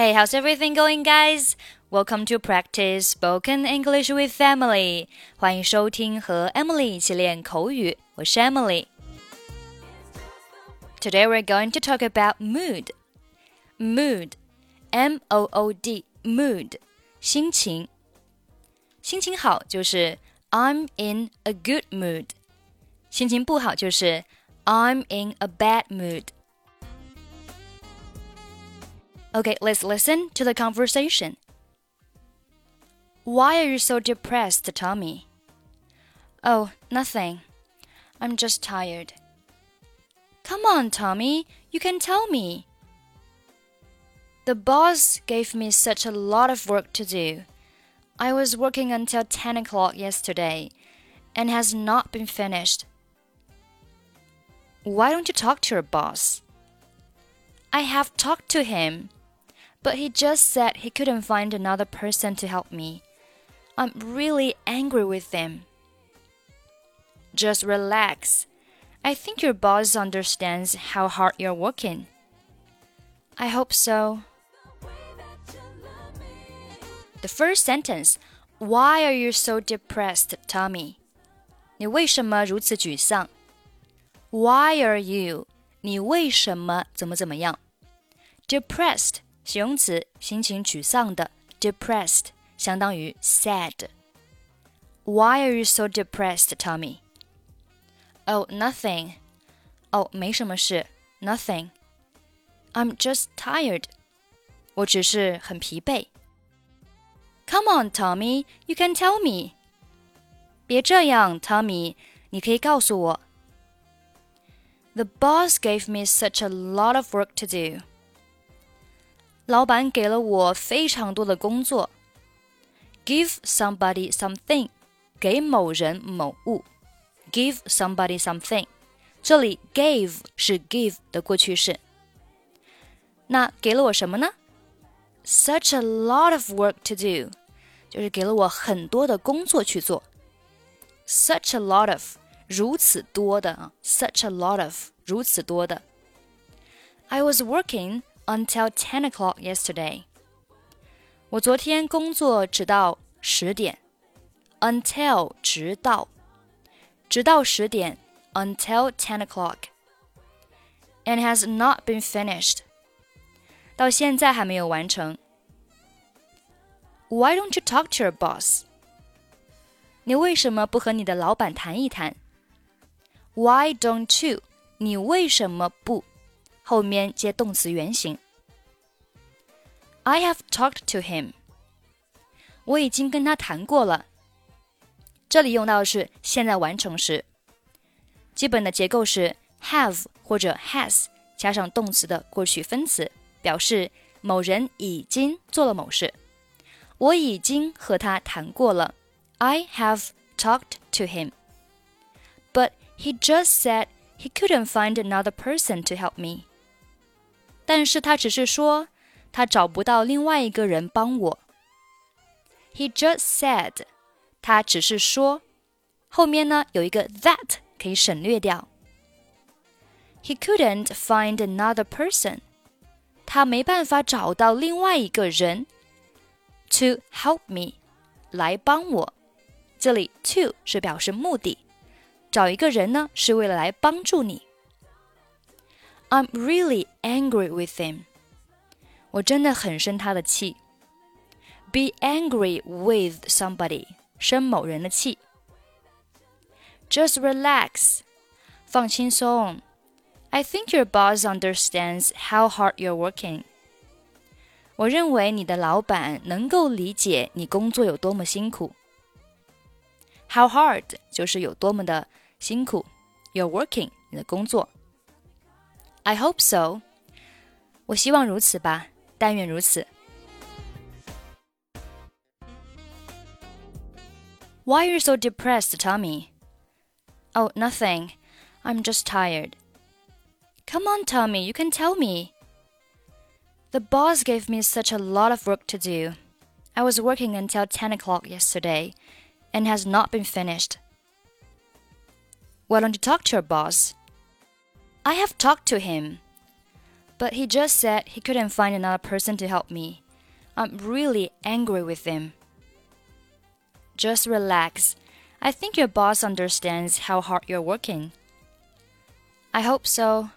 Hey, how's everything going, guys? Welcome to practice spoken English with Emily. 欢迎收听和 Emily 一起练口语，我是 Emily。Today we're going to talk about mood. Mood, M O O D, mood, 心情。心情好就是 I'm in a good mood，心情不好就是 I'm in a bad mood。 Okay, let's listen to the conversation. Why are you so depressed, Tommy? Oh, nothing. I'm just tired. Come on, Tommy, you can tell me. The boss gave me such a lot of work to do. I was working until 10 o'clock yesterday and has not been finished. Why don't you talk to your boss? I have talked to him but he just said he couldn't find another person to help me. I'm really angry with him. Just relax. I think your boss understands how hard you're working. I hope so. The first sentence Why are you so depressed, Tommy? 你为什么如此沮丧？Why are you? 你为什么怎么怎么样？Depressed 形容词，心情沮丧的，depressed 相当于 sad。Why are you so depressed, Tommy? Oh, nothing. 哦，没什么事，nothing. I'm just tired. 我只是很疲惫。Come on, Tommy, you can tell me. 别这样，Tommy，你可以告诉我。The boss gave me such a lot of work to do. 老板给了我非常多的工作。Give somebody something，给某人某物。Give somebody something，这里 gave 是 give 的过去式。那给了我什么呢？Such a lot of work to do，就是给了我很多的工作去做。Such a lot of，如此多的啊，such a lot of，如此多的。I was working until ten o'clock yesterday. 我昨天工作直到十点。Until 直到，直到十点。Until ten o'clock. And has not been finished. 到现在还没有完成。Why don't you talk to your boss? 你为什么不和你的老板谈一谈？Why don't you? 你为什么不？ 后面接动词原形。I have talked to him。我已经跟他谈过了。这里用到的是现在完成时，基本的结构是 have 或者 has 加上动词的过去分词，表示某人已经做了某事。我已经和他谈过了。I have talked to him. But he just said he couldn't find another person to help me. 但是他只是说他找不到另外一个人帮我。He just said，他只是说，后面呢有一个 that 可以省略掉。He couldn't find another person，他没办法找到另外一个人 to help me，来帮我。这里 to 是表示目的，找一个人呢是为了来帮助你。I'm really angry with him. 我真的很生他的气。Be angry with somebody，生某人的气。Just relax，放轻松。I think your boss understands how hard you're working。我认为你的老板能够理解你工作有多么辛苦。How hard 就是有多么的辛苦。You're working，你的工作。 I hope so。我希望如此吧，但愿如此。Why are you so depressed, Tommy? Oh, nothing. I'm just tired. Come on, Tommy, you can tell me. The boss gave me such a lot of work to do. I was working until 10 o'clock yesterday and has not been finished. Why don't you talk to your boss? I have talked to him, But he just said he couldn't find another person to help me. I'm really angry with him. Just relax. I think your boss understands how hard you're working. I hope so.